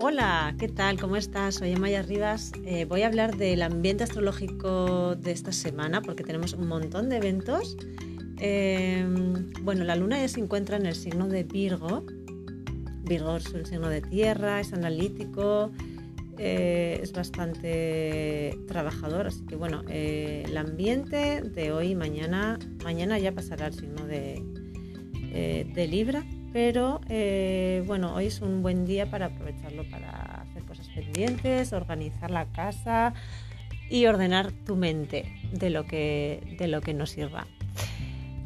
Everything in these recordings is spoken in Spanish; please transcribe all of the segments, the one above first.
Hola, ¿qué tal? ¿Cómo estás? Soy Amaya Rivas. Eh, voy a hablar del ambiente astrológico de esta semana porque tenemos un montón de eventos. Em, bueno, la luna ya se encuentra en el signo de Virgo. Virgo es un signo de tierra, es analítico, eh, es bastante trabajador, así que bueno, eh, el ambiente de hoy y mañana, mañana ya pasará al signo de, de Libra pero eh, bueno, hoy es un buen día para aprovecharlo para hacer cosas pendientes, organizar la casa y ordenar tu mente de lo que, de lo que nos sirva.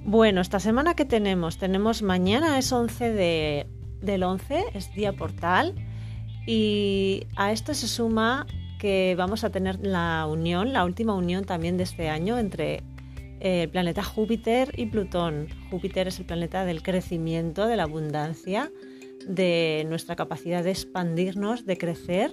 Bueno, esta semana que tenemos, tenemos mañana es 11 de, del 11, es día portal y a esto se suma que vamos a tener la unión, la última unión también de este año entre el planeta Júpiter y Plutón. Júpiter es el planeta del crecimiento, de la abundancia, de nuestra capacidad de expandirnos, de crecer.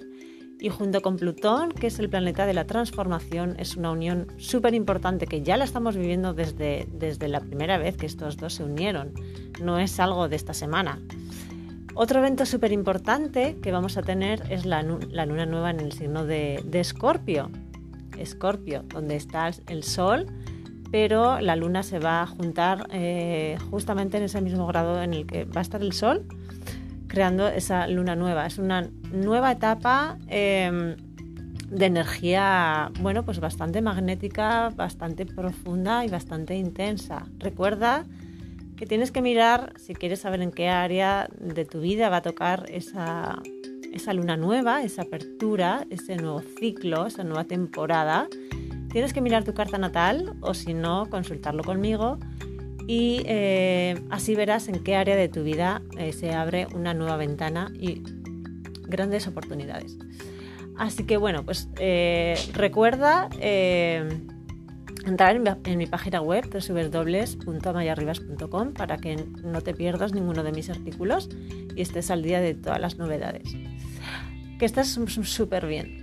Y junto con Plutón, que es el planeta de la transformación, es una unión súper importante que ya la estamos viviendo desde, desde la primera vez que estos dos se unieron. No es algo de esta semana. Otro evento súper importante que vamos a tener es la, luna nueva en el signo de Escorpio. Escorpio, donde está el Sol pero la luna se va a juntar eh, justamente en ese mismo grado en el que va a estar el sol, creando esa luna nueva. Es una nueva etapa em, de energía, bueno, pues bastante magnética, bastante profunda y bastante intensa. Recuerda que tienes que mirar, si quieres saber en qué área de tu vida va a tocar esa, esa luna nueva, esa apertura, ese nuevo ciclo, esa nueva temporada Tienes que mirar tu carta natal o si no, consultarlo conmigo y eh, así verás en qué área de tu vida eh, se abre una nueva ventana y grandes oportunidades. Así que bueno, pues eh, recuerda entrar en mi, página web www.mayarribas.com para que no te pierdas ninguno de mis artículos y estés al día de todas las novedades. Que estés súper bien.